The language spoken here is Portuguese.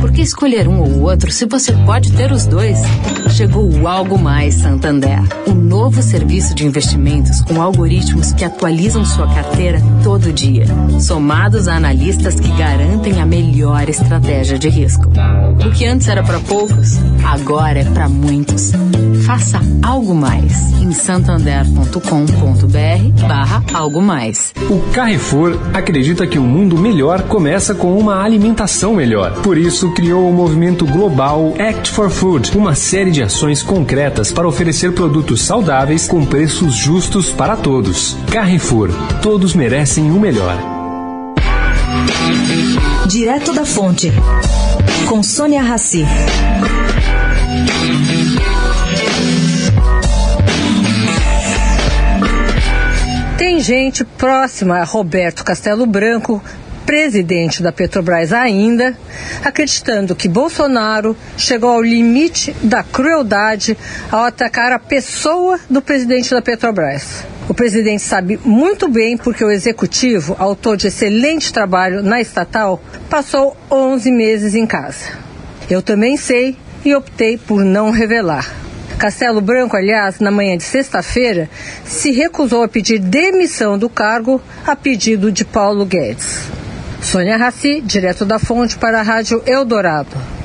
Por que escolher um ou outro se você pode ter os dois? Chegou o Algo Mais Santander, o novo serviço de investimentos com algoritmos que atualizam sua carteira todo dia, somados a analistas que garantem a melhor estratégia de risco. O que antes era para poucos, agora é para muitos. Faça algo mais em santander.com.br/barra algo mais. O Carrefour acredita que um mundo melhor começa com uma alimentação melhor. Por isso, criou o movimento global Act for Food, uma série de ações concretas para oferecer produtos saudáveis com preços justos para todos. Carrefour, todos merecem o melhor. Direto da Fonte, com Sônia Rassi. Tem gente próxima a Roberto Castelo Branco, presidente da Petrobras ainda, acreditando que Bolsonaro chegou ao limite da crueldade ao atacar a pessoa do presidente da Petrobras. O presidente sabe muito bem porque o executivo, autor de excelente trabalho na estatal, passou 11 meses em casa. Eu também sei e optei por não revelar. Castelo Branco, aliás, na manhã de sexta-feira, se recusou a pedir demissão do cargo a pedido de Paulo Guedes. Sônia Raci, direto da fonte para a Rádio Eldorado.